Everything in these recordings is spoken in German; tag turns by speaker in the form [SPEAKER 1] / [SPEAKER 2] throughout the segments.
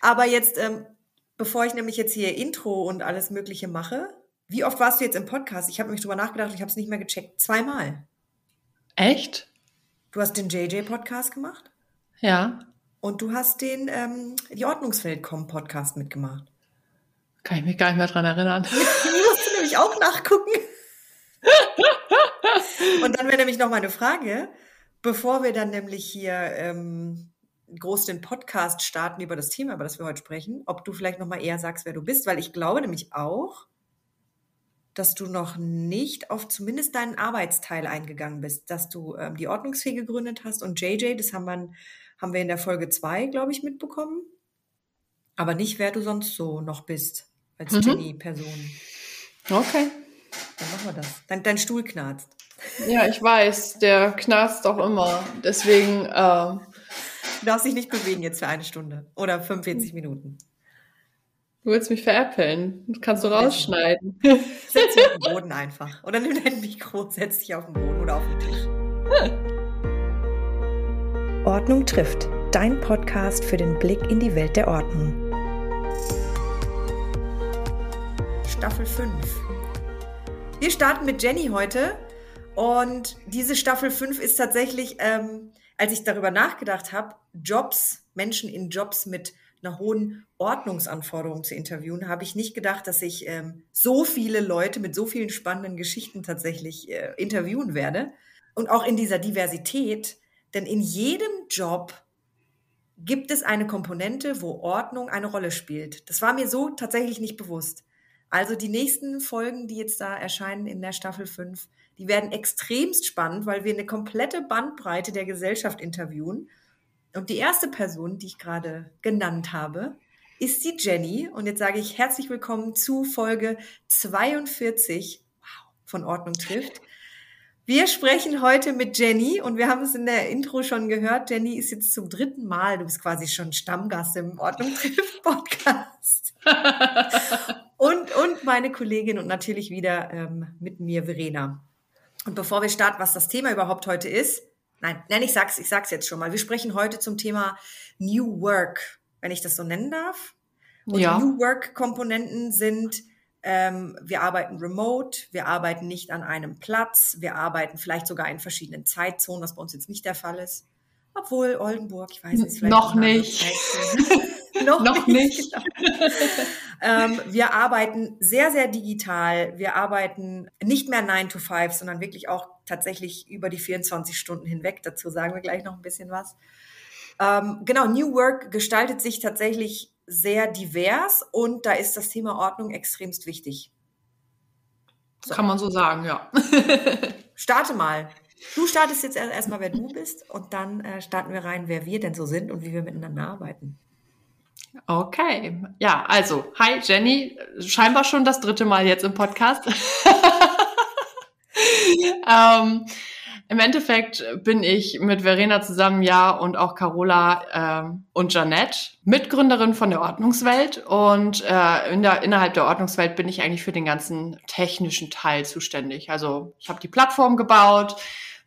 [SPEAKER 1] Aber jetzt, ähm, bevor ich nämlich jetzt hier Intro und alles Mögliche mache, wie oft warst du jetzt im Podcast? Ich habe nämlich drüber nachgedacht ich habe es nicht mehr gecheckt. Zweimal.
[SPEAKER 2] Echt?
[SPEAKER 1] Du hast den JJ-Podcast gemacht
[SPEAKER 2] Ja.
[SPEAKER 1] und du hast den ähm, die Ordnungswelt.com-Podcast mitgemacht.
[SPEAKER 2] Kann ich mich gar nicht mehr dran erinnern.
[SPEAKER 1] Die musst du nämlich auch nachgucken. Und dann wäre nämlich noch mal eine Frage, bevor wir dann nämlich hier ähm, groß den Podcast starten über das Thema, über das wir heute sprechen, ob du vielleicht noch mal eher sagst, wer du bist, weil ich glaube nämlich auch, dass du noch nicht auf zumindest deinen Arbeitsteil eingegangen bist, dass du ähm, die Ordnungsfee gegründet hast und JJ, das haben wir, haben wir in der Folge zwei, glaube ich, mitbekommen, aber nicht, wer du sonst so noch bist als
[SPEAKER 2] Mhm.
[SPEAKER 1] Jenny-Person.
[SPEAKER 2] Okay.
[SPEAKER 1] Dann machen wir das. Dein, dein Stuhl knarzt.
[SPEAKER 2] Ja, ich weiß, der knarzt doch immer. Deswegen, äh,
[SPEAKER 1] Du darfst dich nicht bewegen jetzt für eine Stunde oder 45 Minuten.
[SPEAKER 2] du willst mich veräppeln. Das kannst du rausschneiden.
[SPEAKER 1] Setz dich auf den Boden einfach. Oder nimm dein Mikro, setz dich auf den Boden oder auf den Tisch. Ordnung trifft. Dein Podcast für den Blick in die Welt der Ordnung. Staffel 5. Wir starten mit Jenny heute. Und diese Staffel 5 ist tatsächlich, ähm, als ich darüber nachgedacht habe, Jobs, Menschen in Jobs mit einer hohen Ordnungsanforderung zu interviewen, habe ich nicht gedacht, dass ich ähm, so viele Leute mit so vielen spannenden Geschichten tatsächlich äh, interviewen werde. Und auch in dieser Diversität, denn in jedem Job gibt es eine Komponente, wo Ordnung eine Rolle spielt. Das war mir so tatsächlich nicht bewusst. Also die nächsten Folgen, die jetzt da erscheinen in der Staffel 5, die werden extremst spannend, weil wir eine komplette Bandbreite der Gesellschaft interviewen. Und die erste Person, die ich gerade genannt habe, ist die Jenny. Und jetzt sage ich herzlich willkommen zu Folge 42 wow, von Ordnung trifft. Wir sprechen heute mit Jenny und wir haben es in der Intro schon gehört. Jenny ist jetzt zum dritten Mal, du bist quasi schon Stammgast im Ordnung trifft Podcast. und, und meine Kollegin und natürlich wieder ähm, mit mir Verena. Und bevor wir starten, was das Thema überhaupt heute ist, nein, nein, ich sag's, ich sag's jetzt schon mal. Wir sprechen heute zum Thema New Work, wenn ich das so nennen darf. Und
[SPEAKER 2] Ja.
[SPEAKER 1] New Work Komponenten sind, ähm, wir arbeiten remote, wir arbeiten nicht an einem Platz, wir arbeiten vielleicht sogar in verschiedenen Zeitzonen, was bei uns jetzt nicht der Fall ist. Obwohl Oldenburg, ich weiß nicht, vielleicht
[SPEAKER 2] Noch nicht.
[SPEAKER 1] Zeitzone. noch,
[SPEAKER 2] Noch nicht.
[SPEAKER 1] genau. ähm, wir arbeiten sehr, sehr digital. Wir arbeiten nicht mehr 9 to 5, sondern wirklich auch tatsächlich über die 24 Stunden hinweg. Dazu sagen wir gleich noch ein bisschen was. Ähm, genau, New Work gestaltet sich tatsächlich sehr divers und da ist das Thema Ordnung extremst wichtig. So.
[SPEAKER 2] Kann man so sagen, ja.
[SPEAKER 1] Starte mal. Du startest jetzt erst- erstmal, wer du bist und dann äh, starten wir rein, wer wir denn so sind und wie wir miteinander arbeiten.
[SPEAKER 2] Okay. Ja, also, hi Jenny. Scheinbar schon das dritte Mal jetzt im Podcast. ähm, Im Endeffekt bin ich mit Verena zusammen, ja, und auch Carola ähm, und Janette, Mitgründerin von der Ordnungswelt. Und äh, in der, innerhalb der Ordnungswelt bin ich eigentlich für den ganzen technischen Teil zuständig. Also ich habe die Plattform gebaut.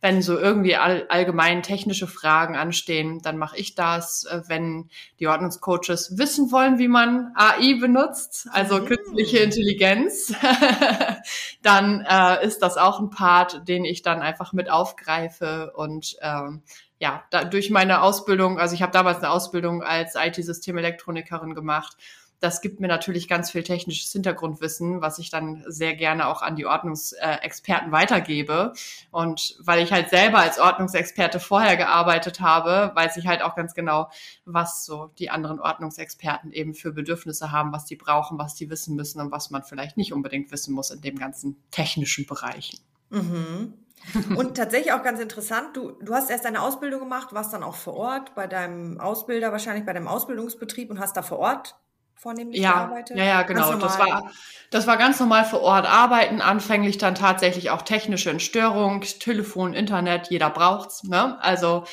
[SPEAKER 2] Wenn so irgendwie all, allgemein technische Fragen anstehen, dann mache ich das. Äh, Wenn die Ordnungscoaches wissen wollen, wie man AI benutzt, also
[SPEAKER 1] Mhm.
[SPEAKER 2] künstliche Intelligenz, dann äh, ist das auch ein Part, den ich dann einfach mit aufgreife und ähm, ja, da, durch meine Ausbildung, also ich habe damals eine Ausbildung als IT-Systemelekronikerin gemacht. Das gibt mir natürlich ganz viel technisches Hintergrundwissen, was ich dann sehr gerne auch an die Ordnungsexperten weitergebe. Und weil ich halt selber als Ordnungsexperte vorher gearbeitet habe, weiß ich halt auch ganz genau, was so die anderen Ordnungsexperten eben für Bedürfnisse haben, was die brauchen, was die wissen müssen und was man vielleicht nicht unbedingt wissen muss in dem ganzen technischen Bereichen.
[SPEAKER 1] Mhm. Und tatsächlich auch ganz interessant, du, du hast erst eine Ausbildung gemacht, warst dann auch vor Ort bei deinem Ausbilder, wahrscheinlich bei deinem Ausbildungsbetrieb und hast da vor Ort vornehmlich
[SPEAKER 2] Ja,
[SPEAKER 1] gearbeitet?
[SPEAKER 2] ja, ja, genau. Das war, das war ganz normal vor Ort arbeiten, anfänglich dann tatsächlich auch technische Entstörung, Telefon, Internet, jeder braucht's. Ne? Also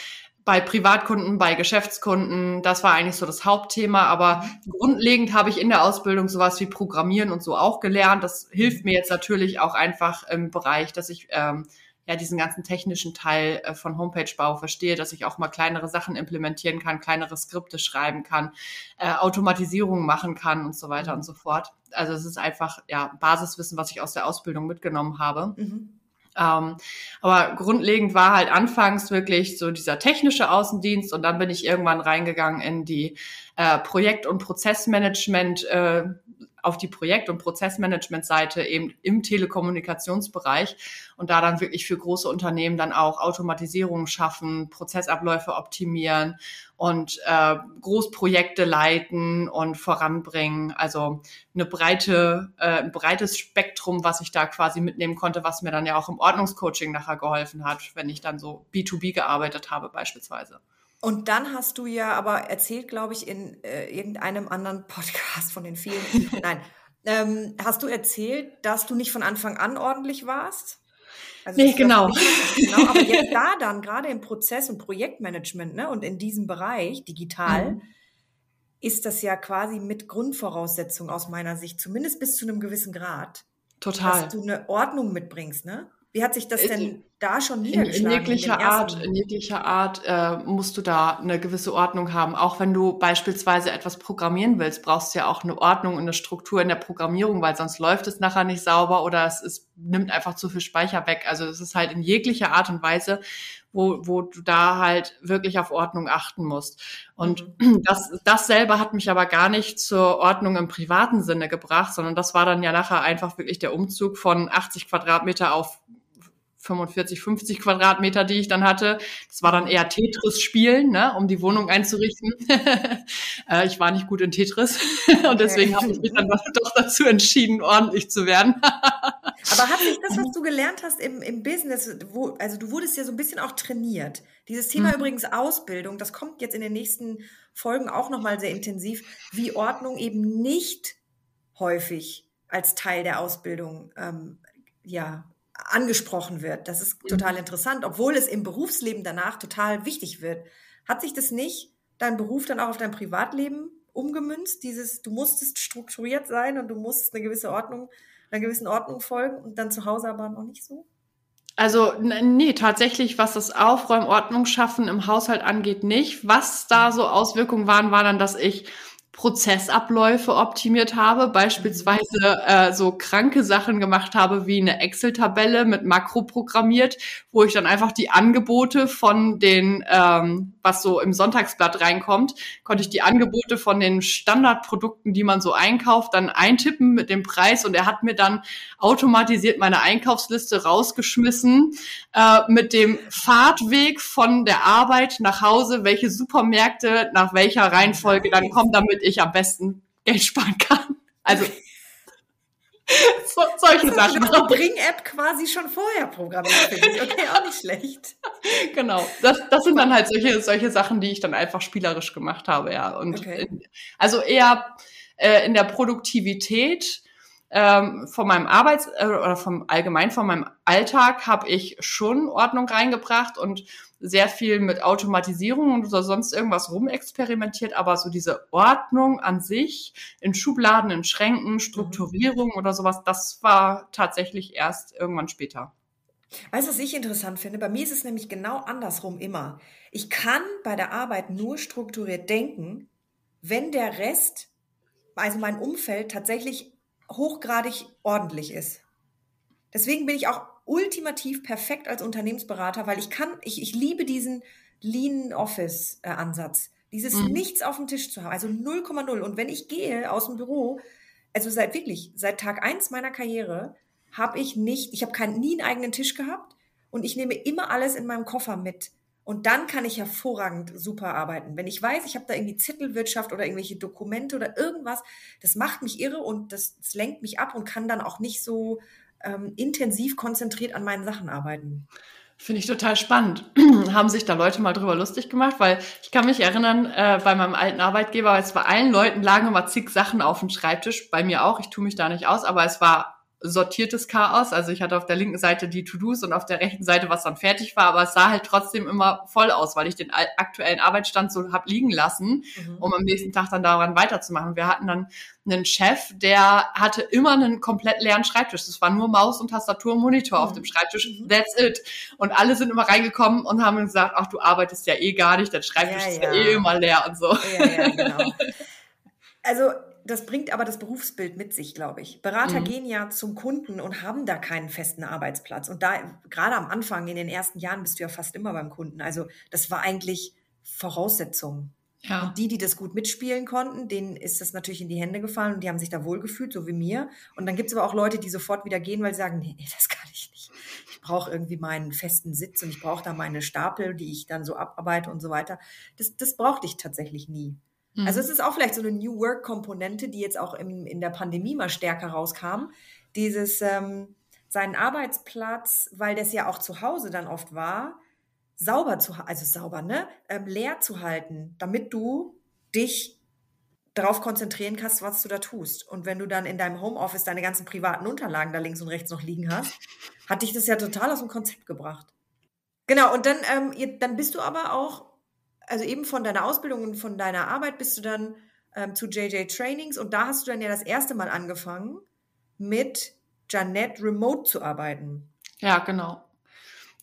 [SPEAKER 2] bei Privatkunden, bei Geschäftskunden, das war eigentlich so das Hauptthema. Aber grundlegend habe ich in der Ausbildung sowas wie Programmieren und so auch gelernt. Das hilft mir jetzt natürlich auch einfach im Bereich, dass ich ähm, ja diesen ganzen technischen Teil äh, von Homepage-Bau verstehe, dass ich auch mal kleinere Sachen implementieren kann, kleinere Skripte schreiben kann, äh, Automatisierung machen kann und so weiter mhm. und so fort. Also es ist einfach ja Basiswissen, was ich aus der Ausbildung mitgenommen habe. Mhm. Ähm, aber grundlegend war halt anfangs wirklich so dieser technische Außendienst und dann bin ich irgendwann reingegangen in die äh, Projekt- und Prozessmanagement äh, auf die Projekt- und Prozessmanagement-Seite eben im Telekommunikationsbereich und da dann wirklich für große Unternehmen dann auch Automatisierung schaffen, Prozessabläufe optimieren und äh, Großprojekte leiten und voranbringen. Also eine breite, äh, ein breites Spektrum, was ich da quasi mitnehmen konnte, was mir dann ja auch im Ordnungscoaching nachher geholfen hat, wenn ich dann so B2B gearbeitet habe beispielsweise.
[SPEAKER 1] Und dann hast du ja aber erzählt, glaube ich, in äh, irgendeinem anderen Podcast von den vielen. Nein, ähm, hast du erzählt, dass du nicht von Anfang an ordentlich warst?
[SPEAKER 2] Also nee, genau.
[SPEAKER 1] genau. Aber jetzt da dann, gerade im Prozess- und Projektmanagement ne, und in diesem Bereich digital, mhm. ist das ja quasi mit Grundvoraussetzung aus meiner Sicht, zumindest bis zu einem gewissen Grad.
[SPEAKER 2] Total.
[SPEAKER 1] Dass du eine Ordnung mitbringst, ne? Wie hat sich das denn da schon niedergeschlagen?
[SPEAKER 2] In, jeglicher in Art, in jeglicher Art äh, musst du da eine gewisse Ordnung haben. Auch wenn du beispielsweise etwas programmieren willst, brauchst du ja auch eine Ordnung und eine Struktur in der Programmierung, weil sonst läuft es nachher nicht sauber oder es ist, nimmt einfach zu viel Speicher weg. Also es ist halt in jeglicher Art und Weise, wo, wo du da halt wirklich auf Ordnung achten musst. Und mhm. das, das selber hat mich aber gar nicht zur Ordnung im privaten Sinne gebracht, sondern das war dann ja nachher einfach wirklich der Umzug von 80 Quadratmeter auf 45, 50 Quadratmeter, die ich dann hatte. Das war dann eher Tetris spielen, ne, um die Wohnung einzurichten. äh, ich war nicht gut in Tetris und deswegen habe ich mich dann doch dazu entschieden, ordentlich zu werden.
[SPEAKER 1] Aber hat sich das, was du gelernt hast im, im Business, wo, also du wurdest ja so ein bisschen auch trainiert. Dieses Thema mhm. übrigens Ausbildung, das kommt jetzt in den nächsten Folgen auch nochmal sehr intensiv, wie Ordnung eben nicht häufig als Teil der Ausbildung ähm, ja, angesprochen wird. Das ist total interessant, obwohl es im Berufsleben danach total wichtig wird. Hat sich das nicht dein Beruf dann auch auf dein Privatleben umgemünzt? Dieses, du musstest strukturiert sein und du musstest eine gewisse Ordnung, einer gewissen Ordnung folgen und dann zu Hause aber noch nicht so?
[SPEAKER 2] Also nee, tatsächlich, was das Aufräumen, Ordnung schaffen im Haushalt angeht, nicht. Was da so Auswirkungen waren, war dann, dass ich Prozessabläufe optimiert habe, beispielsweise äh, so kranke Sachen gemacht habe, wie eine Excel-Tabelle mit Makro programmiert, wo ich dann einfach die Angebote von den, ähm, was so im Sonntagsblatt reinkommt, konnte ich die Angebote von den Standardprodukten, die man so einkauft, dann eintippen mit dem Preis und er hat mir dann automatisiert meine Einkaufsliste rausgeschmissen äh, mit dem Fahrtweg von der Arbeit nach Hause, welche Supermärkte nach welcher Reihenfolge dann kommen, damit ich ich am besten Geld sparen kann. Also
[SPEAKER 1] so, solche das Sachen. Die Bring-App quasi schon vorher programmiert, finde ich. Okay, auch nicht schlecht.
[SPEAKER 2] Genau. Das, das sind dann halt solche, solche Sachen, die ich dann einfach spielerisch gemacht habe, ja. Und okay. in, also eher äh, in der Produktivität ähm, von meinem Arbeits- äh, oder vom allgemein von meinem Alltag habe ich schon Ordnung reingebracht und sehr viel mit Automatisierung oder sonst irgendwas rumexperimentiert, aber so diese Ordnung an sich in Schubladen, in Schränken, Strukturierung mhm. oder sowas, das war tatsächlich erst irgendwann später.
[SPEAKER 1] Weißt du, was ich interessant finde? Bei mir ist es nämlich genau andersrum immer. Ich kann bei der Arbeit nur strukturiert denken, wenn der Rest, also mein Umfeld tatsächlich hochgradig ordentlich ist. Deswegen bin ich auch ultimativ perfekt als Unternehmensberater, weil ich kann, ich, ich liebe diesen Lean Office äh, Ansatz. Dieses mhm. nichts auf dem Tisch zu haben, also 0,0. Und wenn ich gehe aus dem Büro, also seit wirklich, seit Tag eins meiner Karriere, habe ich nicht, ich habe keinen, nie einen eigenen Tisch gehabt und ich nehme immer alles in meinem Koffer mit. Und dann kann ich hervorragend super arbeiten. Wenn ich weiß, ich habe da irgendwie Zettelwirtschaft oder irgendwelche Dokumente oder irgendwas, das macht mich irre und das, das lenkt mich ab und kann dann auch nicht so ähm, intensiv konzentriert an meinen Sachen arbeiten.
[SPEAKER 2] Finde ich total spannend. Haben sich da Leute mal drüber lustig gemacht, weil ich kann mich erinnern, äh, bei meinem alten Arbeitgeber, es bei allen Leuten lagen immer zig Sachen auf dem Schreibtisch, bei mir auch, ich tue mich da nicht aus, aber es war sortiertes Chaos. Also ich hatte auf der linken Seite die To-Dos und auf der rechten Seite, was dann fertig war, aber es sah halt trotzdem immer voll aus, weil ich den aktuellen Arbeitsstand so hab liegen lassen, mhm. um am nächsten Tag dann daran weiterzumachen. Wir hatten dann einen Chef, der hatte immer einen komplett leeren Schreibtisch. Das war nur Maus und Tastatur und Monitor mhm. auf dem Schreibtisch. Mhm. That's it. Und alle sind immer reingekommen und haben gesagt, ach, du arbeitest ja eh gar nicht, dein Schreibtisch ja, ist ja eh immer leer und so. Ja, ja, genau.
[SPEAKER 1] Also das bringt aber das Berufsbild mit sich, glaube ich. Berater mhm. gehen ja zum Kunden und haben da keinen festen Arbeitsplatz. Und da, gerade am Anfang, in den ersten Jahren, bist du ja fast immer beim Kunden. Also, das war eigentlich Voraussetzung. Ja. Und die, die das gut mitspielen konnten, denen ist das natürlich in die Hände gefallen und die haben sich da wohlgefühlt, so wie mir. Und dann gibt es aber auch Leute, die sofort wieder gehen, weil sie sagen, nee, das kann ich nicht. Ich brauche irgendwie meinen festen Sitz und ich brauche da meine Stapel, die ich dann so abarbeite und so weiter. Das, das brauchte ich tatsächlich nie. Also mhm. Also es ist auch vielleicht so eine New Work-Komponente, die jetzt auch im, in der Pandemie mal stärker rauskam. Dieses ähm, seinen Arbeitsplatz, weil das ja auch zu Hause dann oft war, sauber zu, also sauber, ne, ähm, leer zu halten, damit du dich darauf konzentrieren kannst, was du da tust. Und wenn du dann in deinem Homeoffice deine ganzen privaten Unterlagen da links und rechts noch liegen hast, hat dich das ja total aus dem Konzept gebracht. Genau, und dann, ähm, dann bist du aber auch also eben von deiner Ausbildung und von deiner Arbeit bist du dann ähm, zu JJ Trainings und da hast du dann ja das erste Mal angefangen, mit Janette remote zu arbeiten.
[SPEAKER 2] Ja, genau.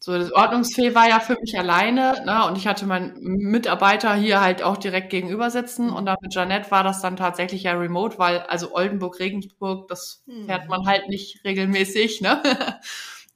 [SPEAKER 2] So, das Ordnungsfee war ja für mich alleine, ne? Und ich hatte meinen Mitarbeiter hier halt auch direkt gegenüber sitzen. Und dann mit Janette war das dann tatsächlich ja remote, weil, also Oldenburg, Regensburg, das hm. fährt man halt nicht regelmäßig, ne?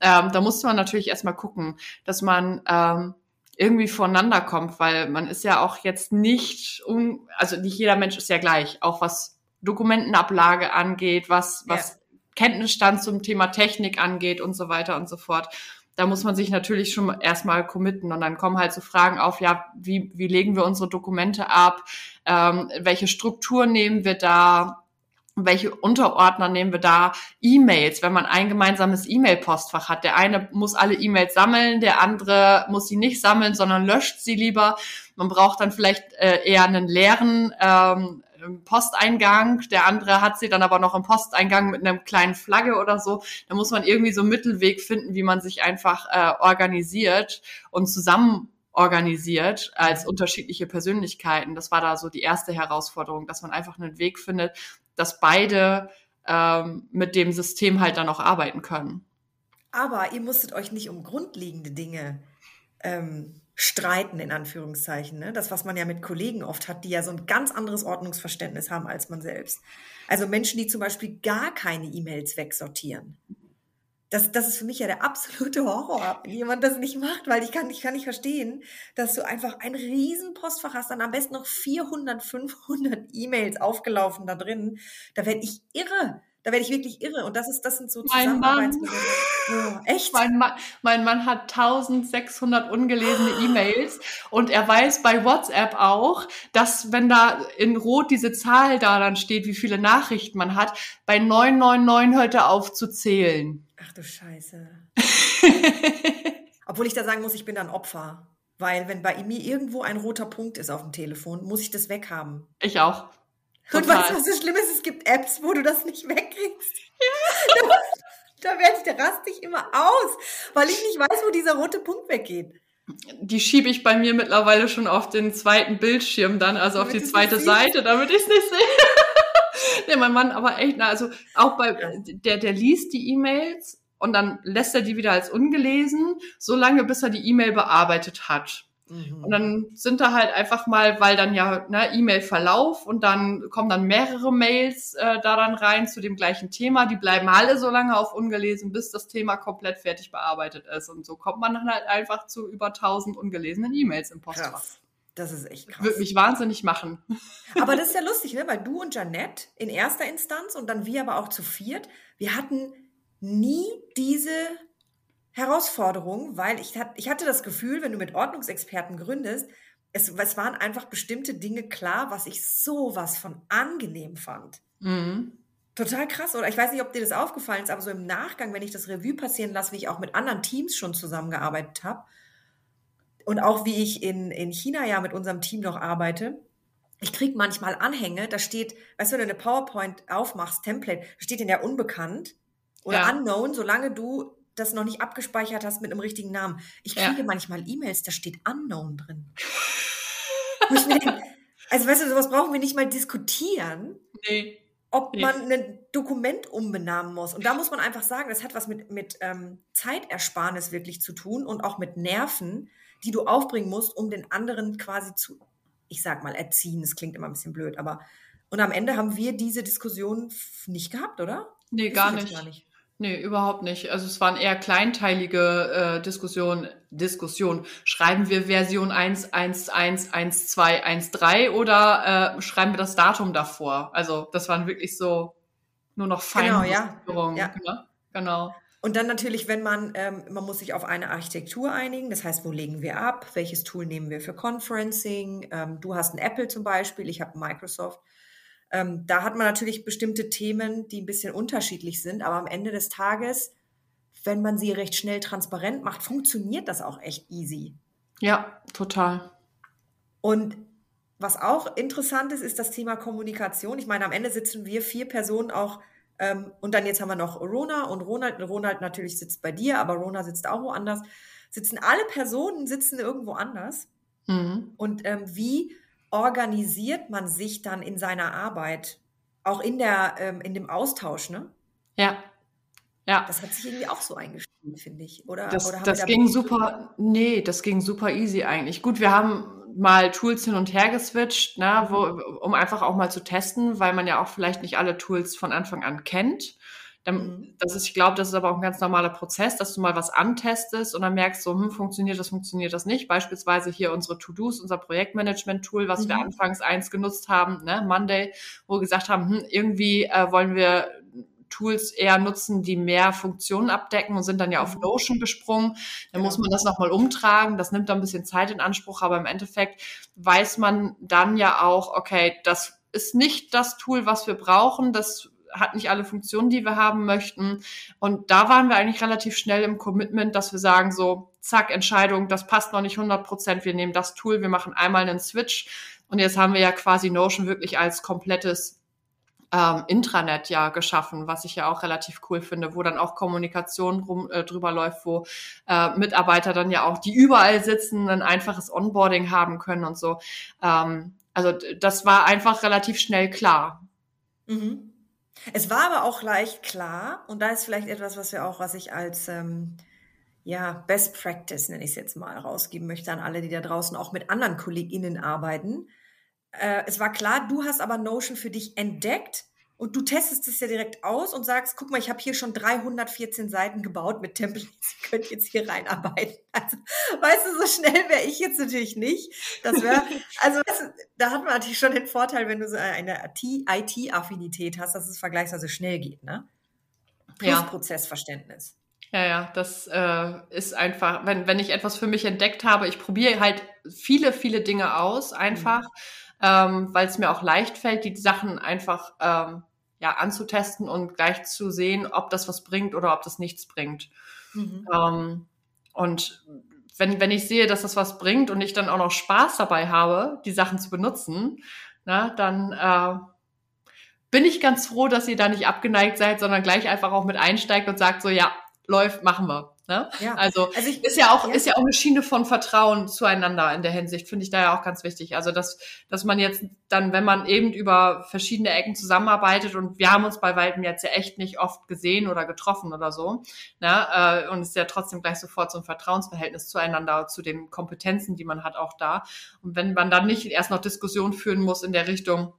[SPEAKER 2] ähm, da musste man natürlich erstmal gucken, dass man ähm, irgendwie voneinander kommt, weil man ist ja auch jetzt nicht, um, also nicht jeder Mensch ist ja gleich, auch was Dokumentenablage angeht, was, was ja. Kenntnisstand zum Thema Technik angeht und so weiter und so fort. Da muss man sich natürlich schon erstmal committen und dann kommen halt so Fragen auf, ja, wie, wie legen wir unsere Dokumente ab, ähm, welche Struktur nehmen wir da, welche Unterordner nehmen wir da? E-Mails, wenn man ein gemeinsames E-Mail-Postfach hat. Der eine muss alle E-Mails sammeln, der andere muss sie nicht sammeln, sondern löscht sie lieber. Man braucht dann vielleicht äh, eher einen leeren ähm, Posteingang, der andere hat sie dann aber noch im Posteingang mit einem kleinen Flagge oder so. Da muss man irgendwie so einen Mittelweg finden, wie man sich einfach äh, organisiert und zusammen organisiert als unterschiedliche Persönlichkeiten. Das war da so die erste Herausforderung, dass man einfach einen Weg findet, dass beide ähm, mit dem System halt dann auch arbeiten können.
[SPEAKER 1] Aber ihr musstet euch nicht um grundlegende Dinge ähm, streiten, in Anführungszeichen. Ne? Das, was man ja mit Kollegen oft hat, die ja so ein ganz anderes Ordnungsverständnis haben als man selbst. Also Menschen, die zum Beispiel gar keine E-Mails wegsortieren das, das ist für mich ja der absolute Horror, wenn jemand das nicht macht, weil ich kann, ich kann nicht verstehen, dass du einfach ein riesen Postfach hast, dann am besten noch 400, 500 E-Mails aufgelaufen da drin. Da werde ich irre. Da werde ich wirklich irre. Und das ist, das sind so Zusammenarbeitsmodelle.
[SPEAKER 2] Oh, echt? Mein Mann, mein Mann hat 1600 ungelesene E-Mails und er weiß bei WhatsApp auch, dass wenn da in Rot diese Zahl da dann steht, wie viele Nachrichten man hat, bei 999 hört er auf zu zählen.
[SPEAKER 1] Ach du Scheiße. Obwohl ich da sagen muss, ich bin dann Opfer. Weil wenn bei mir irgendwo ein roter Punkt ist auf dem Telefon, muss ich das weghaben.
[SPEAKER 2] Ich auch.
[SPEAKER 1] Total. Und weißt du, was das Schlimme ist? Es gibt Apps, wo du das nicht wegkriegst. Ja. da, da werde ich, da raste ich immer aus, weil ich nicht weiß, wo dieser rote Punkt weggeht.
[SPEAKER 2] Die schiebe ich bei mir mittlerweile schon auf den zweiten Bildschirm dann, also damit auf die zweite Seite, damit ich es nicht sehe. nee, mein Mann aber echt, na, also auch bei, der, der liest die E-Mails und dann lässt er die wieder als ungelesen, so lange bis er die E-Mail bearbeitet hat. Und dann sind da halt einfach mal, weil dann ja ne, E-Mail-Verlauf und dann kommen dann mehrere Mails äh, da dann rein zu dem gleichen Thema. Die bleiben alle so lange auf ungelesen, bis das Thema komplett fertig bearbeitet ist. Und so kommt man dann halt einfach zu über 1000 ungelesenen E-Mails im Postfach. Krass.
[SPEAKER 1] Das ist echt krass.
[SPEAKER 2] Würde mich wahnsinnig machen.
[SPEAKER 1] Aber das ist ja lustig, ne? weil du und Janette in erster Instanz und dann wir aber auch zu viert, wir hatten nie diese Herausforderung, weil ich, ich hatte das Gefühl, wenn du mit Ordnungsexperten gründest, es, es waren einfach bestimmte Dinge klar, was ich sowas von angenehm fand. Mhm. Total krass, oder? Ich weiß nicht, ob dir das aufgefallen ist, aber so im Nachgang, wenn ich das Revue passieren lasse, wie ich auch mit anderen Teams schon zusammengearbeitet habe und auch wie ich in, in China ja mit unserem Team noch arbeite, ich kriege manchmal Anhänge, da steht, weißt du, wenn du eine PowerPoint aufmachst, Template, da steht in der unbekannt oder
[SPEAKER 2] Ja.
[SPEAKER 1] unknown, solange du das noch nicht abgespeichert hast mit einem richtigen Namen. Ich
[SPEAKER 2] Ja.
[SPEAKER 1] kriege manchmal E-Mails, da steht unknown drin. Denke, also weißt du, sowas brauchen wir nicht mal diskutieren,
[SPEAKER 2] Nee.
[SPEAKER 1] ob
[SPEAKER 2] Nee.
[SPEAKER 1] man ein Dokument umbenamen muss. Und da muss man einfach sagen, das hat was mit, mit ähm, Zeitersparnis wirklich zu tun und auch mit Nerven, die du aufbringen musst, um den anderen quasi zu, ich sag mal, erziehen. Das klingt immer ein bisschen blöd, aber und am Ende haben wir diese Diskussion nicht gehabt, oder?
[SPEAKER 2] Nee, gar nicht.
[SPEAKER 1] gar nicht.
[SPEAKER 2] Nee, überhaupt nicht. Also es waren eher kleinteilige äh, Diskussionen. Diskussion. Schreiben wir Version 1.1.1.1.2.1.3 oder äh, schreiben wir das Datum davor? Also das waren wirklich so nur noch
[SPEAKER 1] Genau, ja. Ja.
[SPEAKER 2] ne? Genau.
[SPEAKER 1] Und dann natürlich, wenn man, ähm, man muss sich auf eine Architektur einigen, das heißt, wo legen wir ab, welches Tool nehmen wir für Conferencing, ähm, du hast ein Apple zum Beispiel, ich habe Microsoft. Ähm, da hat man natürlich bestimmte Themen, die ein bisschen unterschiedlich sind, aber am Ende des Tages, wenn man sie recht schnell transparent macht, funktioniert das auch echt easy.
[SPEAKER 2] Ja, total.
[SPEAKER 1] Und was auch interessant ist, ist das Thema Kommunikation. Ich meine, am Ende sitzen wir vier Personen auch, ähm, und dann jetzt haben wir noch Rona und Ronald. Ronald natürlich sitzt bei dir, aber Rona sitzt auch woanders. Sitzen alle Personen sitzen irgendwo anders.
[SPEAKER 2] Mhm.
[SPEAKER 1] Und ähm, wie organisiert man sich dann in seiner Arbeit? Auch in der, ähm, in dem Austausch, ne?
[SPEAKER 2] Ja. Ja.
[SPEAKER 1] Das hat sich irgendwie auch so eingespielt, finde ich. Oder,
[SPEAKER 2] Das,
[SPEAKER 1] oder
[SPEAKER 2] das
[SPEAKER 1] da
[SPEAKER 2] ging super, nee, das ging super easy eigentlich. Gut, wir haben mal Tools hin und her geswitcht, ne, wo, um einfach auch mal zu testen, weil man ja auch vielleicht nicht alle Tools von Anfang an kennt. Dann,
[SPEAKER 1] Mhm.
[SPEAKER 2] das ist, ich glaube, das ist aber auch ein ganz normaler Prozess, dass du mal was antestest und dann merkst so, hm, funktioniert das, funktioniert das nicht. Beispielsweise hier unsere To-Dos, unser Projektmanagement-Tool, was wir
[SPEAKER 1] Mhm.
[SPEAKER 2] anfangs eins genutzt haben, ne, Monday, wo wir gesagt haben, hm, irgendwie äh, wollen wir Tools eher nutzen, die mehr Funktionen abdecken und sind dann ja auf
[SPEAKER 1] Mhm.
[SPEAKER 2] Notion gesprungen. Dann
[SPEAKER 1] Genau.
[SPEAKER 2] muss man das nochmal umtragen. Das nimmt dann ein bisschen Zeit in Anspruch, aber im Endeffekt weiß man dann ja auch, okay, das ist nicht das Tool, was wir brauchen. Das hat nicht alle Funktionen, die wir haben möchten. Und da waren wir eigentlich relativ schnell im Commitment, dass wir sagen so, zack, Entscheidung, das passt noch nicht 100 Prozent. Wir nehmen das Tool, wir machen einmal einen Switch. Und jetzt haben wir ja quasi Notion wirklich als komplettes ähm, Intranet ja geschaffen, was ich ja auch relativ cool finde, wo dann auch Kommunikation rum, äh, drüber läuft, wo äh, Mitarbeiter dann ja auch, die überall sitzen, ein einfaches Onboarding haben können und so. Ähm, also das war einfach relativ schnell klar.
[SPEAKER 1] Mhm. Es war aber auch leicht klar, und da ist vielleicht etwas, was wir auch, was ich als ähm, ja, Best Practice, nenne ich es jetzt mal, rausgeben möchte an alle, die da draußen auch mit anderen KollegInnen arbeiten. Äh, es war klar, du hast aber Notion für dich entdeckt und du testest es ja direkt aus und sagst, guck mal, ich habe hier schon 314 Seiten gebaut mit Templates, ihr könnt jetzt hier reinarbeiten. Also, weißt du, so schnell wäre ich jetzt natürlich nicht. Das wäre, also weißt du, da hat man natürlich schon den Vorteil, wenn du so eine IT-Affinität hast, dass es vergleichsweise schnell geht, ne? Plus
[SPEAKER 2] Ja.
[SPEAKER 1] Prozessverständnis.
[SPEAKER 2] Ja, ja, das äh, ist einfach, wenn, wenn ich etwas für mich entdeckt habe, ich probiere halt viele, viele Dinge aus, einfach, ähm, weil es mir auch leicht fällt, die Sachen einfach ähm, ja, anzutesten und gleich zu sehen, ob das was bringt oder ob das nichts bringt.
[SPEAKER 1] Mhm.
[SPEAKER 2] Ähm, und wenn, wenn ich sehe, dass das was bringt und ich dann auch noch Spaß dabei habe, die Sachen zu benutzen, na, dann äh, bin ich ganz froh, dass ihr da nicht abgeneigt seid, sondern gleich einfach auch mit einsteigt und sagt so, ja, läuft, machen wir. Ne?
[SPEAKER 1] Ja.
[SPEAKER 2] Also
[SPEAKER 1] Also ich,
[SPEAKER 2] ist ja auch
[SPEAKER 1] Ja.
[SPEAKER 2] ist ja auch eine Schiene von Vertrauen zueinander in der Hinsicht finde ich da ja auch ganz wichtig also dass dass man jetzt dann wenn man eben über verschiedene Ecken zusammenarbeitet und wir haben uns bei weitem jetzt ja echt nicht oft gesehen oder getroffen oder so ne äh, und es ist ja trotzdem gleich sofort so ein Vertrauensverhältnis zueinander zu den Kompetenzen die man hat auch da und wenn man dann nicht erst noch Diskussionen führen muss in der Richtung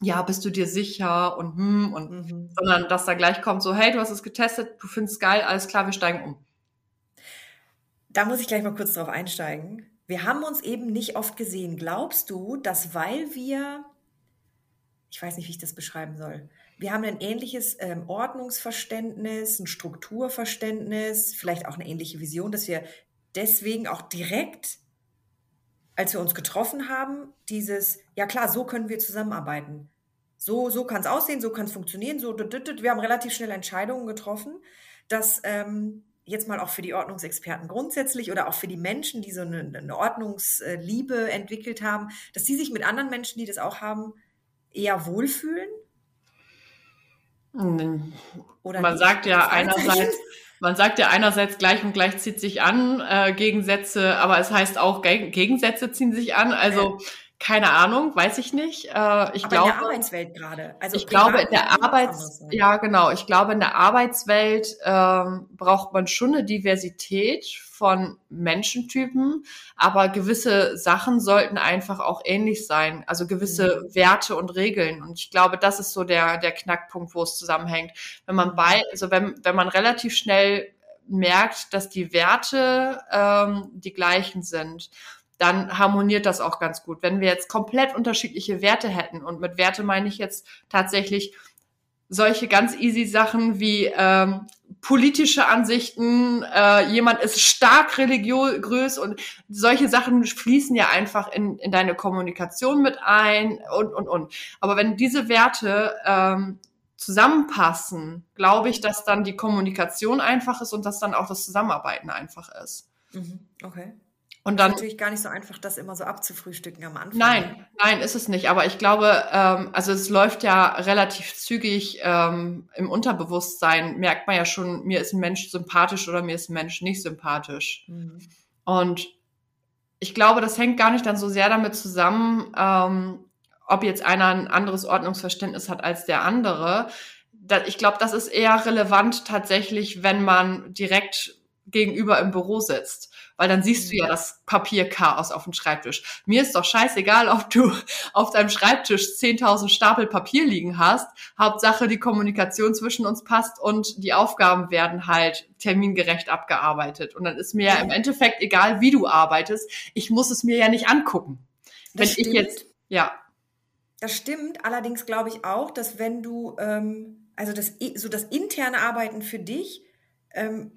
[SPEAKER 2] ja bist du dir sicher und hm und
[SPEAKER 1] mhm.
[SPEAKER 2] sondern dass da gleich kommt so hey du hast es getestet du findest geil alles klar wir steigen um
[SPEAKER 1] Da muss ich gleich mal kurz drauf einsteigen. Wir haben uns eben nicht oft gesehen. Glaubst du, dass weil wir, ich weiß nicht, wie ich das beschreiben soll, wir haben ein ähnliches ähm, Ordnungsverständnis, ein Strukturverständnis, vielleicht auch eine ähnliche Vision, dass wir deswegen auch direkt, als wir uns getroffen haben, dieses, ja klar, so können wir zusammenarbeiten. So, so kann es aussehen, so kann es funktionieren, so, wir haben relativ schnell Entscheidungen getroffen, dass ähm, jetzt mal auch für die Ordnungsexperten grundsätzlich oder auch für die Menschen, die so eine, eine Ordnungsliebe entwickelt haben, dass die sich mit anderen Menschen, die das auch haben, eher wohlfühlen?
[SPEAKER 2] Oder man sagt ja einerseits, man sagt ja einerseits gleich und gleich zieht sich an, äh, Gegensätze, aber es heißt auch Gegensätze ziehen sich an. Also. Keine Ahnung, weiß ich nicht. Äh, ich aber glaube, in
[SPEAKER 1] der Arbeitswelt gerade.
[SPEAKER 2] Also ich glaube in der Arbeits, ja genau, ich glaube in der Arbeitswelt ähm, braucht man schon eine Diversität von Menschentypen, aber gewisse Sachen sollten einfach auch ähnlich sein, also gewisse mhm. Werte und Regeln. Und ich glaube, das ist so der, der Knackpunkt, wo es zusammenhängt. Wenn man bei, also wenn, wenn man relativ schnell merkt, dass die Werte ähm, die gleichen sind, dann harmoniert das auch ganz gut. Wenn wir jetzt komplett unterschiedliche Werte hätten, und mit Werte meine ich jetzt tatsächlich solche ganz easy Sachen wie ähm, politische Ansichten, äh, jemand ist stark religiös und solche Sachen fließen ja einfach in, in deine Kommunikation mit ein und, und, und. Aber wenn diese Werte ähm, zusammenpassen, glaube ich, dass dann die Kommunikation einfach ist und dass dann auch das Zusammenarbeiten einfach ist.
[SPEAKER 1] Mhm. Okay.
[SPEAKER 2] Und dann,
[SPEAKER 1] ist natürlich gar nicht so einfach, das immer so abzufrühstücken am Anfang.
[SPEAKER 2] Nein, nein, ist es nicht. Aber ich glaube, ähm, also es läuft ja relativ zügig ähm, im Unterbewusstsein, merkt man ja schon, mir ist ein Mensch sympathisch oder mir ist ein Mensch nicht sympathisch. Mhm. Und ich glaube, das hängt gar nicht dann so sehr damit zusammen, ähm, ob jetzt einer ein anderes Ordnungsverständnis hat als der andere. Ich glaube, das ist eher relevant tatsächlich, wenn man direkt gegenüber im Büro sitzt weil dann siehst du ja das Papierchaos auf dem Schreibtisch. Mir ist doch scheißegal, ob du auf deinem Schreibtisch 10.000 Stapel Papier liegen hast. Hauptsache, die Kommunikation zwischen uns passt und die Aufgaben werden halt termingerecht abgearbeitet. Und dann ist mir ja im Endeffekt egal, wie du arbeitest. Ich muss es mir ja nicht angucken.
[SPEAKER 1] Das wenn stimmt. ich jetzt, ja. Das stimmt. Allerdings glaube ich auch, dass wenn du, ähm, also das, so das interne Arbeiten für dich, ähm,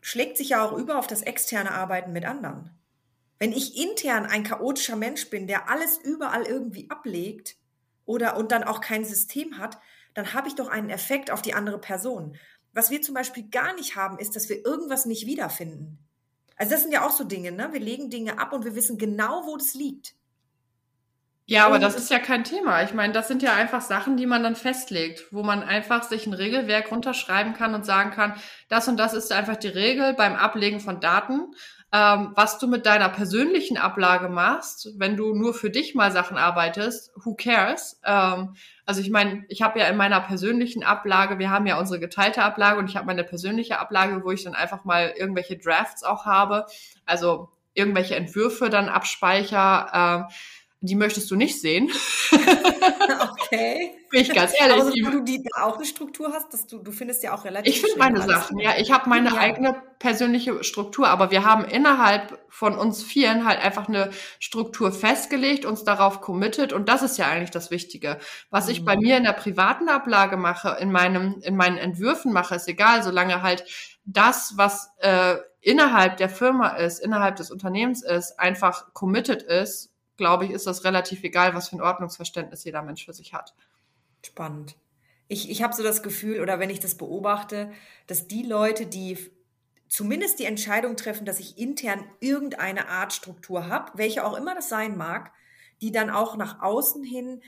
[SPEAKER 1] schlägt sich ja auch über auf das externe Arbeiten mit anderen. Wenn ich intern ein chaotischer Mensch bin, der alles überall irgendwie ablegt oder und dann auch kein System hat, dann habe ich doch einen Effekt auf die andere Person. Was wir zum Beispiel gar nicht haben, ist, dass wir irgendwas nicht wiederfinden. Also das sind ja auch so Dinge, ne? Wir legen Dinge ab und wir wissen genau, wo das liegt.
[SPEAKER 2] Ja, aber das ist ja kein Thema. Ich meine, das sind ja einfach Sachen, die man dann festlegt, wo man einfach sich ein Regelwerk runterschreiben kann und sagen kann, das und das ist einfach die Regel beim Ablegen von Daten. Ähm, was du mit deiner persönlichen Ablage machst, wenn du nur für dich mal Sachen arbeitest, who cares? Ähm, also ich meine, ich habe ja in meiner persönlichen Ablage, wir haben ja unsere geteilte Ablage und ich habe meine persönliche Ablage, wo ich dann einfach mal irgendwelche Drafts auch habe, also irgendwelche Entwürfe dann abspeicher. Äh, die möchtest du nicht sehen.
[SPEAKER 1] okay.
[SPEAKER 2] Bin ich ganz ehrlich.
[SPEAKER 1] Wo du die auch eine Struktur hast, dass du, du findest ja auch relativ.
[SPEAKER 2] Ich finde meine Sachen, ja. Ich habe meine ja. eigene persönliche Struktur, aber wir haben innerhalb von uns Vieren halt einfach eine Struktur festgelegt, uns darauf committed und das ist ja eigentlich das Wichtige. Was mhm. ich bei mhm. mir in der privaten Ablage mache, in meinem, in meinen Entwürfen mache, ist egal, solange halt das, was äh, innerhalb der Firma ist, innerhalb des Unternehmens ist, einfach committed ist glaube ich, ist das relativ egal, was für ein Ordnungsverständnis jeder Mensch für sich hat.
[SPEAKER 1] Spannend. Ich, ich habe so das Gefühl, oder wenn ich das beobachte, dass die Leute, die zumindest die Entscheidung treffen, dass ich intern irgendeine Art Struktur habe, welche auch immer das sein mag, die dann auch nach außen hin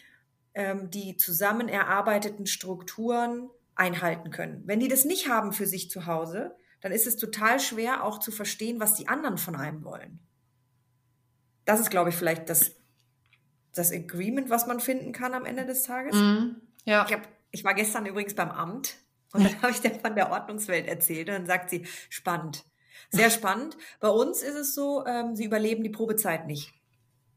[SPEAKER 1] ähm, die zusammen erarbeiteten Strukturen einhalten können. Wenn die das nicht haben für sich zu Hause, dann ist es total schwer auch zu verstehen, was die anderen von einem wollen das ist, glaube ich, vielleicht das, das Agreement, was man finden kann am Ende des Tages. Mm, ja. Ich, hab, ich war gestern übrigens beim Amt und dann habe ich der von der Ordnungswelt erzählt und dann sagt sie, spannend. Sehr spannend. Bei uns ist es so, ähm, sie überleben die Probezeit nicht,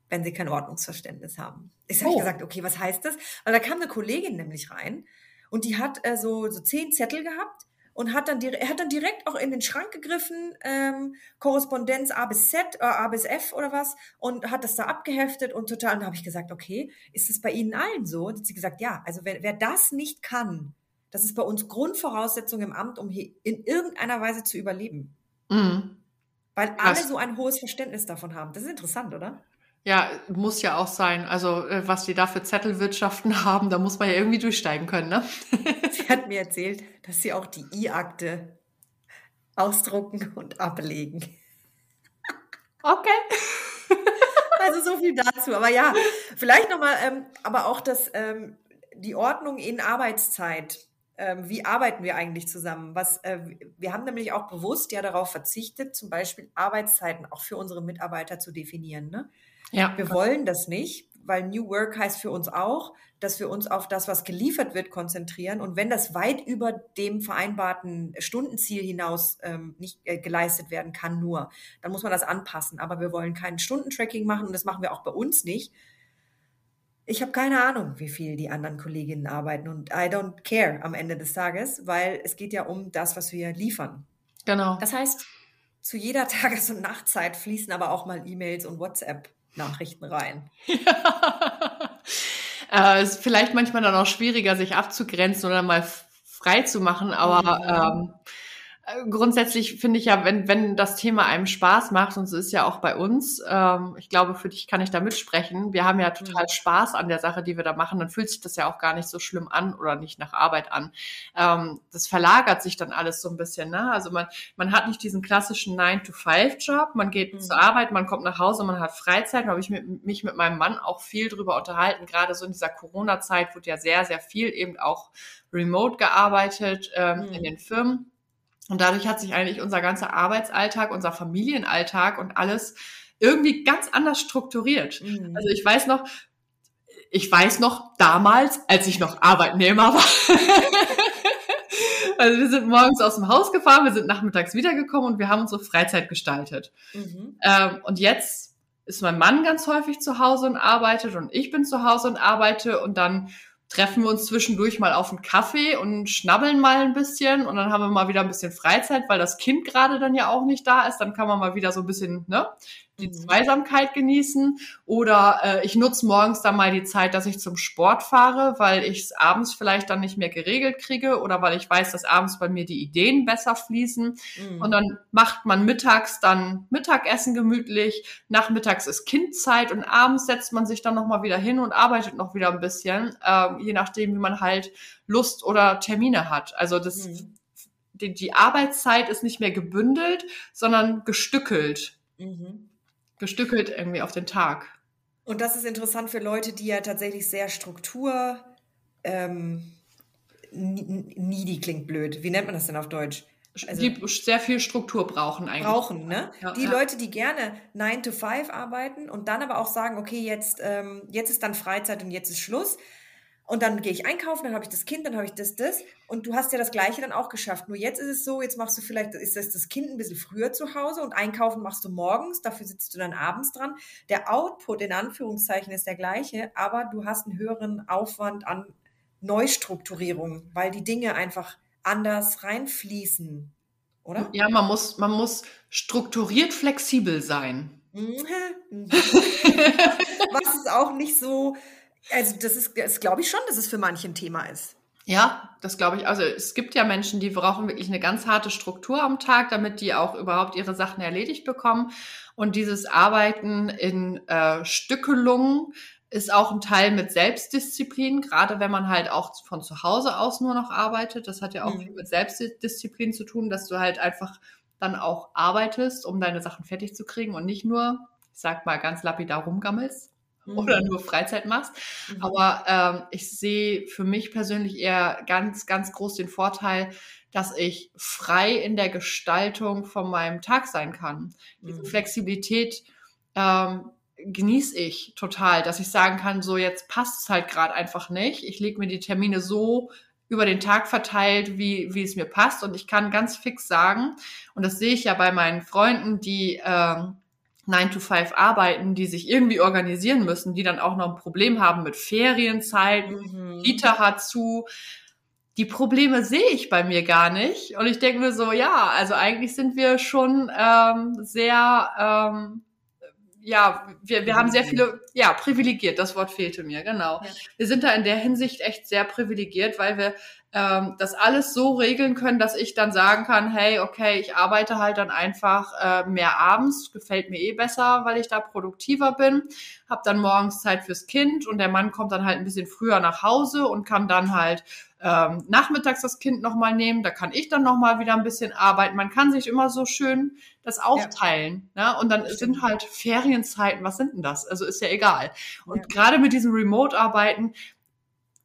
[SPEAKER 1] wenn sie kein Ordnungsverständnis haben. Ich habe oh. gesagt, okay, was heißt das? Weil da kam eine Kollegin nämlich rein und die hat äh, so, so zehn Zettel gehabt und hat dann, er hat dann direkt auch in den Schrank gegriffen, ähm, Korrespondenz A bis Z, äh, A bis F oder was, und hat das da abgeheftet und total, und da habe ich gesagt, okay, ist es bei Ihnen allen so? Und hat sie gesagt, ja, also wer, wer das nicht kann, das ist bei uns Grundvoraussetzung im Amt, um hier in irgendeiner Weise zu überleben. Mhm. Weil alle so ein hohes Verständnis davon haben. Das ist interessant, oder?
[SPEAKER 2] Ja, muss ja auch sein. Also, äh, was die da für Zettelwirtschaften haben, da muss man ja irgendwie durchsteigen können, ne?
[SPEAKER 1] sie hat mir erzählt, dass sie auch die I-Akte ausdrucken und ablegen.
[SPEAKER 2] Okay.
[SPEAKER 1] also so viel dazu. Aber ja, vielleicht nochmal, ähm, aber auch das, ähm, die Ordnung in Arbeitszeit. ähm, wie arbeiten wir eigentlich zusammen? Was, äh, wir haben nämlich auch bewusst ja darauf verzichtet, zum Beispiel Arbeitszeiten auch für unsere Mitarbeiter zu definieren. Ne? Ja. Wir wollen das nicht, weil New Work heißt für uns auch, dass wir uns auf das, was geliefert wird, konzentrieren. Und wenn das weit über dem vereinbarten Stundenziel hinaus ähm, nicht äh, geleistet werden kann, nur, dann muss man das anpassen. Aber wir wollen kein Stundentracking machen und das machen wir auch bei uns nicht. Ich habe keine Ahnung, wie viel die anderen Kolleginnen arbeiten und I don't care am Ende des Tages, weil es geht ja um das, was wir liefern.
[SPEAKER 2] Genau.
[SPEAKER 1] Das heißt, zu jeder Tages- und Nachtzeit fließen aber auch mal E-Mails und WhatsApp-Nachrichten rein.
[SPEAKER 2] Ja. äh, ist vielleicht manchmal dann auch schwieriger, sich abzugrenzen oder mal frei zu machen, aber mhm. ähm, grundsätzlich finde ich ja, wenn, wenn das Thema einem Spaß macht, und so ist ja auch bei uns, ähm, ich glaube, für dich kann ich da mitsprechen, wir haben ja total mhm. Spaß an der Sache, die wir da machen, dann fühlt sich das ja auch gar nicht so schlimm an oder nicht nach Arbeit an. Ähm, das verlagert sich dann alles so ein bisschen, ne? Also man, man hat nicht diesen klassischen 9-to-5-Job, man geht mhm. zur Arbeit, man kommt nach Hause, man hat Freizeit, da habe ich mit, mich mit meinem Mann auch viel drüber unterhalten, gerade so in dieser Corona-Zeit wurde ja sehr, sehr viel eben auch remote gearbeitet ähm, mhm. in den Firmen. Und dadurch hat sich eigentlich unser ganzer Arbeitsalltag, unser Familienalltag und alles irgendwie ganz anders strukturiert. Mhm. Also ich weiß noch, ich weiß noch damals, als ich noch Arbeitnehmer war. also wir sind morgens aus dem Haus gefahren, wir sind nachmittags wiedergekommen und wir haben unsere Freizeit gestaltet. Mhm. Ähm, und jetzt ist mein Mann ganz häufig zu Hause und arbeitet und ich bin zu Hause und arbeite und dann treffen wir uns zwischendurch mal auf einen Kaffee und schnabbeln mal ein bisschen und dann haben wir mal wieder ein bisschen Freizeit, weil das Kind gerade dann ja auch nicht da ist. Dann kann man mal wieder so ein bisschen ne, die mhm. Zweisamkeit genießen. Oder äh, ich nutze morgens dann mal die Zeit, dass ich zum Sport fahre, weil ich es abends vielleicht dann nicht mehr geregelt kriege oder weil ich weiß, dass abends bei mir die Ideen besser fließen. Mhm. Und dann macht man mittags dann Mittagessen gemütlich, nachmittags ist Kindzeit und abends setzt man sich dann nochmal wieder hin und arbeitet noch wieder ein bisschen, äh, je nachdem, wie man halt Lust oder Termine hat. Also das mhm. die, die Arbeitszeit ist nicht mehr gebündelt, sondern gestückelt. Mhm gestückelt irgendwie auf den Tag.
[SPEAKER 1] Und das ist interessant für Leute, die ja tatsächlich sehr Struktur, ähm, needy klingt blöd. Wie nennt man das denn auf Deutsch?
[SPEAKER 2] Also, die sehr viel Struktur brauchen eigentlich.
[SPEAKER 1] Brauchen, ne? Ja, die ja. Leute, die gerne 9 to 5 arbeiten und dann aber auch sagen, okay, jetzt, ähm, jetzt ist dann Freizeit und jetzt ist Schluss. Und dann gehe ich einkaufen, dann habe ich das Kind, dann habe ich das, das. Und du hast ja das Gleiche dann auch geschafft. Nur jetzt ist es so, jetzt machst du vielleicht, ist das, das Kind ein bisschen früher zu Hause und einkaufen machst du morgens, dafür sitzt du dann abends dran. Der Output in Anführungszeichen ist der gleiche, aber du hast einen höheren Aufwand an Neustrukturierung, weil die Dinge einfach anders reinfließen, oder?
[SPEAKER 2] Ja, man muss, man muss strukturiert flexibel sein. Mhm.
[SPEAKER 1] Was ist auch nicht so also das ist, das glaube ich schon, dass es für manche ein Thema ist.
[SPEAKER 2] Ja, das glaube ich. Also es gibt ja Menschen, die brauchen wirklich eine ganz harte Struktur am Tag, damit die auch überhaupt ihre Sachen erledigt bekommen. Und dieses Arbeiten in äh, Stückelungen ist auch ein Teil mit Selbstdisziplin, gerade wenn man halt auch von zu Hause aus nur noch arbeitet. Das hat ja auch mhm. viel mit Selbstdisziplin zu tun, dass du halt einfach dann auch arbeitest, um deine Sachen fertig zu kriegen und nicht nur, ich sag mal ganz lapidar rumgammelst mhm. oder nur Freizeit machst. Mhm. Aber ähm, ich sehe für mich persönlich eher ganz, ganz groß den Vorteil, dass ich frei in der Gestaltung von meinem Tag sein kann. Diese mhm. Flexibilität ähm, genieße ich total, dass ich sagen kann, so jetzt passt es halt gerade einfach nicht. Ich lege mir die Termine so über den Tag verteilt, wie, wie es mir passt. Und ich kann ganz fix sagen, und das sehe ich ja bei meinen Freunden, die ähm, 9 to 5 arbeiten, die sich irgendwie organisieren müssen, die dann auch noch ein Problem haben mit Ferienzeiten, mhm. Kita hat zu. Die Probleme sehe ich bei mir gar nicht. Und ich denke mir so, ja, also eigentlich sind wir schon ähm, sehr, ähm, ja, wir, wir haben sehr viele, ja, privilegiert, das Wort fehlte mir, genau. Ja. Wir sind da in der Hinsicht echt sehr privilegiert, weil wir ähm, das alles so regeln können, dass ich dann sagen kann, hey, okay, ich arbeite halt dann einfach äh, mehr abends, gefällt mir eh besser, weil ich da produktiver bin, habe dann morgens Zeit fürs Kind und der Mann kommt dann halt ein bisschen früher nach Hause und kann dann halt ähm, nachmittags das Kind nochmal nehmen, da kann ich dann nochmal wieder ein bisschen arbeiten. Man kann sich immer so schön das aufteilen. Ja. Ne? Und dann sind halt Ferienzeiten, was sind denn das? Also ist ja egal. Und ja. gerade mit diesem Remote-Arbeiten,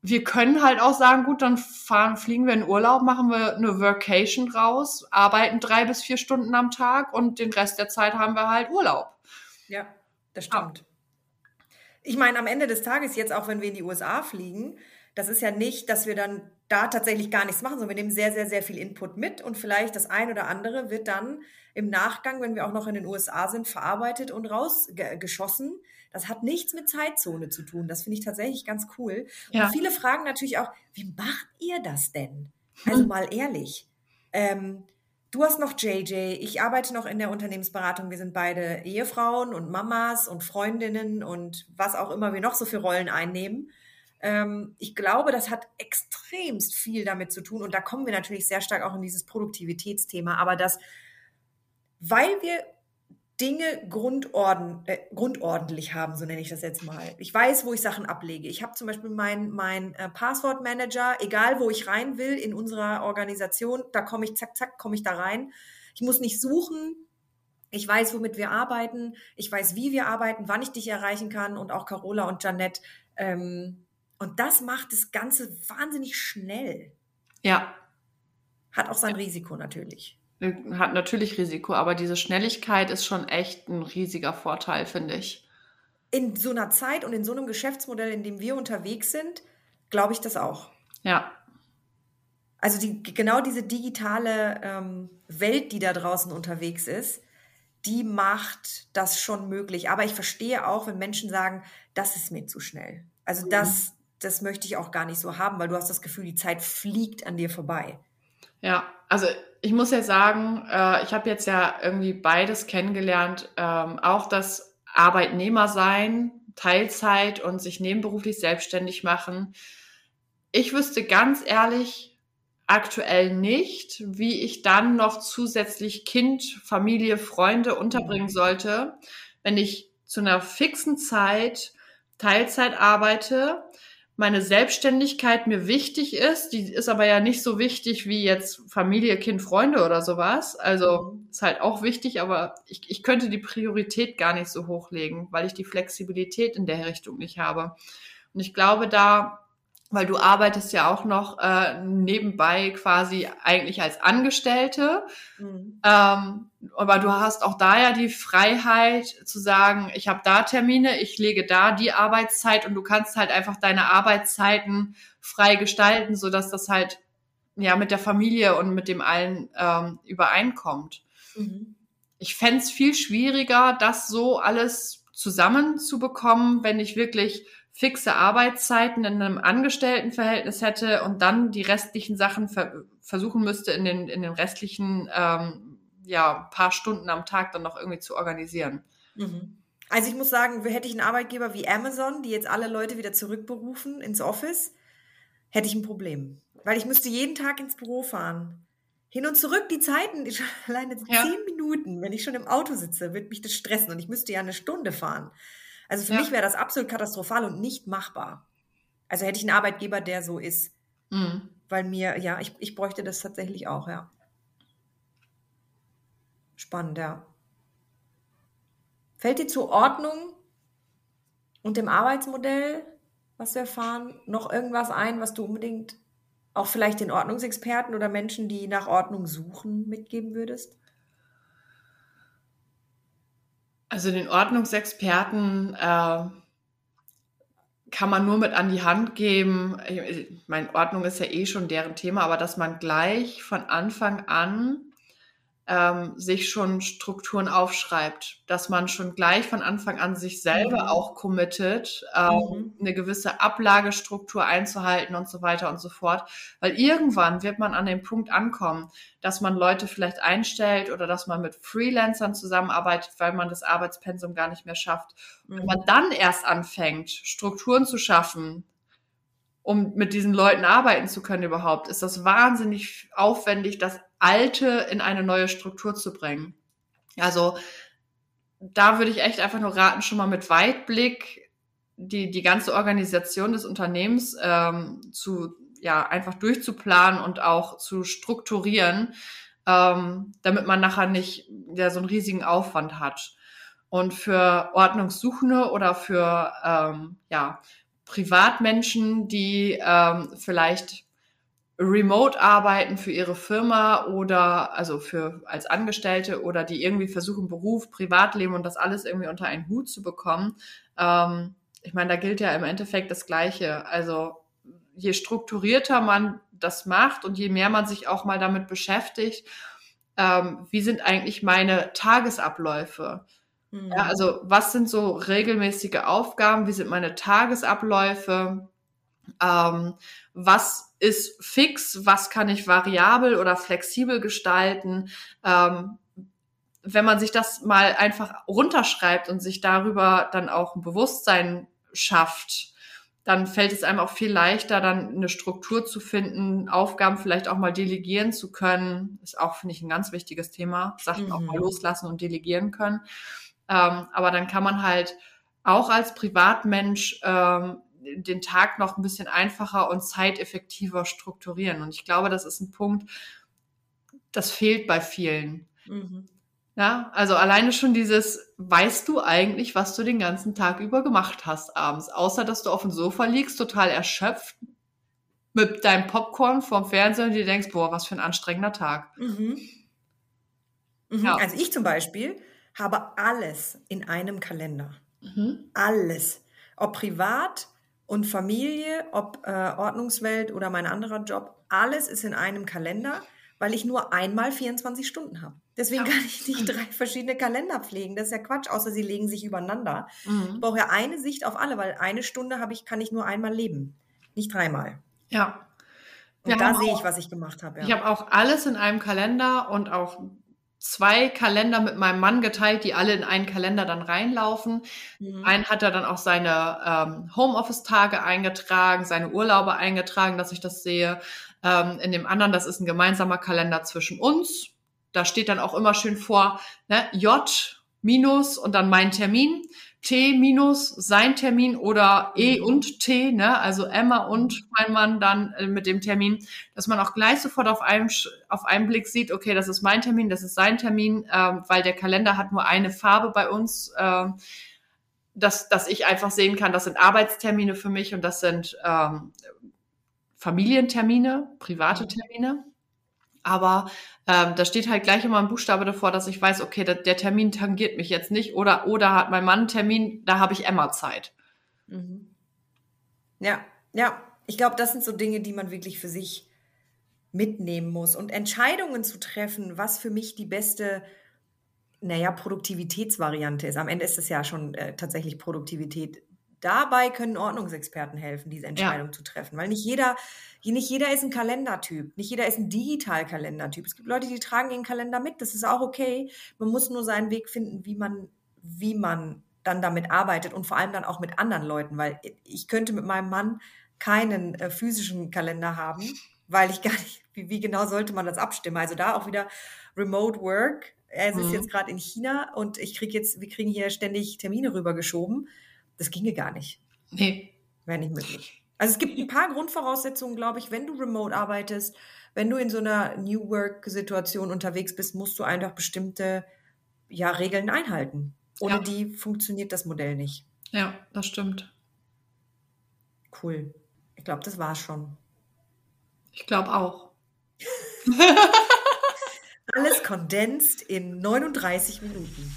[SPEAKER 2] wir können halt auch sagen, gut, dann fahren, fliegen wir in Urlaub, machen wir eine Workation raus, arbeiten drei bis vier Stunden am Tag und den Rest der Zeit haben wir halt Urlaub.
[SPEAKER 1] Ja, das stimmt. Ah. Ich meine, am Ende des Tages, jetzt auch wenn wir in die USA fliegen, das ist ja nicht, dass wir dann da tatsächlich gar nichts machen, sondern wir nehmen sehr, sehr, sehr viel Input mit und vielleicht das ein oder andere wird dann im Nachgang, wenn wir auch noch in den USA sind, verarbeitet und rausgeschossen. Das hat nichts mit Zeitzone zu tun. Das finde ich tatsächlich ganz cool. Ja. Und viele fragen natürlich auch, wie macht ihr das denn? Also mal ehrlich. Ähm, du hast noch JJ, ich arbeite noch in der Unternehmensberatung. Wir sind beide Ehefrauen und Mamas und Freundinnen und was auch immer wir noch so für Rollen einnehmen. Ähm, ich glaube, das hat extremst viel damit zu tun. Und da kommen wir natürlich sehr stark auch in dieses Produktivitätsthema. Aber das, weil wir Dinge grundorden, äh, grundordentlich haben, so nenne ich das jetzt mal. Ich weiß, wo ich Sachen ablege. Ich habe zum Beispiel meinen mein, äh, Passwortmanager, egal wo ich rein will in unserer Organisation, da komme ich, zack, zack, komme ich da rein. Ich muss nicht suchen. Ich weiß, womit wir arbeiten. Ich weiß, wie wir arbeiten, wann ich dich erreichen kann und auch Carola und Janette. Ähm, und das macht das Ganze wahnsinnig schnell.
[SPEAKER 2] Ja.
[SPEAKER 1] Hat auch sein Risiko natürlich.
[SPEAKER 2] Hat natürlich Risiko, aber diese Schnelligkeit ist schon echt ein riesiger Vorteil, finde ich.
[SPEAKER 1] In so einer Zeit und in so einem Geschäftsmodell, in dem wir unterwegs sind, glaube ich das auch.
[SPEAKER 2] Ja.
[SPEAKER 1] Also die, genau diese digitale ähm, Welt, die da draußen unterwegs ist, die macht das schon möglich. Aber ich verstehe auch, wenn Menschen sagen, das ist mir zu schnell. Also mhm. das, das möchte ich auch gar nicht so haben, weil du hast das Gefühl, die Zeit fliegt an dir vorbei.
[SPEAKER 2] Ja, also ich muss ja sagen, äh, ich habe jetzt ja irgendwie beides kennengelernt, ähm, auch das Arbeitnehmer sein, Teilzeit und sich nebenberuflich selbstständig machen. Ich wüsste ganz ehrlich aktuell nicht, wie ich dann noch zusätzlich Kind, Familie, Freunde unterbringen mhm. sollte, wenn ich zu einer fixen Zeit Teilzeit arbeite, meine Selbstständigkeit mir wichtig ist. Die ist aber ja nicht so wichtig wie jetzt Familie, Kind, Freunde oder sowas. Also ist halt auch wichtig, aber ich, ich könnte die Priorität gar nicht so hochlegen, weil ich die Flexibilität in der Richtung nicht habe. Und ich glaube, da weil du arbeitest ja auch noch äh, nebenbei quasi eigentlich als Angestellte. Mhm. Ähm, aber du hast auch da ja die Freiheit zu sagen, ich habe da Termine, ich lege da die Arbeitszeit und du kannst halt einfach deine Arbeitszeiten frei gestalten, so dass das halt ja mit der Familie und mit dem allen ähm, übereinkommt. Mhm. Ich fände viel schwieriger, das so alles zusammenzubekommen, wenn ich wirklich fixe Arbeitszeiten in einem Angestelltenverhältnis hätte und dann die restlichen Sachen ver versuchen müsste, in den, in den restlichen ähm, ja, paar Stunden am Tag dann noch irgendwie zu organisieren.
[SPEAKER 1] Mhm. Also ich muss sagen, hätte ich einen Arbeitgeber wie Amazon, die jetzt alle Leute wieder zurückberufen ins Office, hätte ich ein Problem. Weil ich müsste jeden Tag ins Büro fahren. Hin und zurück die Zeiten, alleine ja. zehn Minuten, wenn ich schon im Auto sitze, wird mich das stressen und ich müsste ja eine Stunde fahren. Also für ja. mich wäre das absolut katastrophal und nicht machbar. Also hätte ich einen Arbeitgeber, der so ist. Mhm. Weil mir, ja, ich, ich bräuchte das tatsächlich auch, ja. Spannend, ja. Fällt dir zur Ordnung und dem Arbeitsmodell, was wir erfahren, noch irgendwas ein, was du unbedingt auch vielleicht den Ordnungsexperten oder Menschen, die nach Ordnung suchen, mitgeben würdest?
[SPEAKER 2] Also den Ordnungsexperten äh, kann man nur mit an die Hand geben. Ich meine, Ordnung ist ja eh schon deren Thema, aber dass man gleich von Anfang an ähm, sich schon Strukturen aufschreibt, dass man schon gleich von Anfang an sich selber mhm. auch committet, ähm, mhm. eine gewisse Ablagestruktur einzuhalten und so weiter und so fort. Weil irgendwann wird man an den Punkt ankommen, dass man Leute vielleicht einstellt oder dass man mit Freelancern zusammenarbeitet, weil man das Arbeitspensum gar nicht mehr schafft. Mhm. Wenn man dann erst anfängt, Strukturen zu schaffen, um mit diesen Leuten arbeiten zu können überhaupt, ist das wahnsinnig aufwendig, das Alte in eine neue Struktur zu bringen. Also da würde ich echt einfach nur raten, schon mal mit Weitblick die, die ganze Organisation des Unternehmens ähm, zu, ja, einfach durchzuplanen und auch zu strukturieren, ähm, damit man nachher nicht ja, so einen riesigen Aufwand hat. Und für Ordnungssuchende oder für ähm, ja, Privatmenschen, die ähm, vielleicht remote arbeiten für ihre Firma oder also für als Angestellte oder die irgendwie versuchen Beruf, Privatleben und das alles irgendwie unter einen Hut zu bekommen. Ähm, ich meine, da gilt ja im Endeffekt das Gleiche. Also je strukturierter man das macht und je mehr man sich auch mal damit beschäftigt, ähm, wie sind eigentlich meine Tagesabläufe? Mhm. Ja, also was sind so regelmäßige Aufgaben? Wie sind meine Tagesabläufe? Ähm, was ist fix? Was kann ich variabel oder flexibel gestalten? Ähm, wenn man sich das mal einfach runterschreibt und sich darüber dann auch ein Bewusstsein schafft, dann fällt es einem auch viel leichter, dann eine Struktur zu finden, Aufgaben vielleicht auch mal delegieren zu können. Ist auch, finde ich, ein ganz wichtiges Thema. Sachen mhm. auch mal mhm. loslassen und delegieren können. Ähm, aber dann kann man halt auch als Privatmensch ähm, den Tag noch ein bisschen einfacher und zeiteffektiver strukturieren. Und ich glaube, das ist ein Punkt, das fehlt bei vielen. Mhm. Ja, also alleine schon dieses, weißt du eigentlich, was du den ganzen Tag über gemacht hast abends, außer dass du auf dem Sofa liegst, total erschöpft, mit deinem Popcorn vorm Fernseher und dir denkst, boah, was für ein anstrengender Tag. Mhm.
[SPEAKER 1] Mhm. Ja. Also ich zum Beispiel habe alles in einem Kalender. Mhm. Alles. Ob privat und Familie, ob äh, Ordnungswelt oder mein anderer Job, alles ist in einem Kalender weil ich nur einmal 24 Stunden habe. Deswegen kann ich nicht drei verschiedene Kalender pflegen. Das ist ja Quatsch, außer sie legen sich übereinander. Mhm. Ich brauche ja eine Sicht auf alle, weil eine Stunde habe ich, kann ich nur einmal leben, nicht dreimal.
[SPEAKER 2] Ja.
[SPEAKER 1] Und da sehe ich, was ich gemacht habe.
[SPEAKER 2] Ja. Ich habe auch alles in einem Kalender und auch zwei Kalender mit meinem Mann geteilt, die alle in einen Kalender dann reinlaufen. Mhm. Einen hat er dann auch seine ähm, Homeoffice-Tage eingetragen, seine Urlaube eingetragen, dass ich das sehe. Ähm, in dem anderen, das ist ein gemeinsamer Kalender zwischen uns. Da steht dann auch immer schön vor, ne, J minus und dann mein Termin. T minus sein Termin oder E mhm. und T, ne, also Emma und mein Mann dann äh, mit dem Termin, dass man auch gleich sofort auf einem auf einen Blick sieht, okay, das ist mein Termin, das ist sein Termin, ähm, weil der Kalender hat nur eine Farbe bei uns, ähm, dass dass ich einfach sehen kann, das sind Arbeitstermine für mich und das sind ähm, Familientermine, private mhm. Termine. Aber ähm, da steht halt gleich immer ein Buchstabe davor, dass ich weiß, okay, der, der Termin tangiert mich jetzt nicht. Oder, oder hat mein Mann einen Termin, da habe ich Emma Zeit.
[SPEAKER 1] Mhm. Ja, ja. Ich glaube, das sind so Dinge, die man wirklich für sich mitnehmen muss. Und Entscheidungen zu treffen, was für mich die beste, naja, Produktivitätsvariante ist. Am Ende ist es ja schon äh, tatsächlich Produktivität dabei können Ordnungsexperten helfen, diese Entscheidung ja. zu treffen, weil nicht jeder, nicht jeder ist ein Kalendertyp, nicht jeder ist ein Digital-Kalendertyp. Es gibt Leute, die tragen ihren Kalender mit, das ist auch okay. Man muss nur seinen Weg finden, wie man, wie man dann damit arbeitet und vor allem dann auch mit anderen Leuten, weil ich könnte mit meinem Mann keinen äh, physischen Kalender haben, weil ich gar nicht, wie, wie, genau sollte man das abstimmen? Also da auch wieder Remote Work. Er ist mhm. jetzt gerade in China und ich kriege jetzt, wir kriegen hier ständig Termine rübergeschoben. Das ginge gar nicht.
[SPEAKER 2] Nee.
[SPEAKER 1] Wäre nicht möglich. Also es gibt ein paar Grundvoraussetzungen, glaube ich, wenn du remote arbeitest, wenn du in so einer New Work-Situation unterwegs bist, musst du einfach bestimmte ja, Regeln einhalten. Ohne ja. die funktioniert das Modell nicht.
[SPEAKER 2] Ja, das stimmt.
[SPEAKER 1] Cool. Ich glaube, das war's schon.
[SPEAKER 2] Ich glaube auch.
[SPEAKER 1] Alles kondensiert in 39 Minuten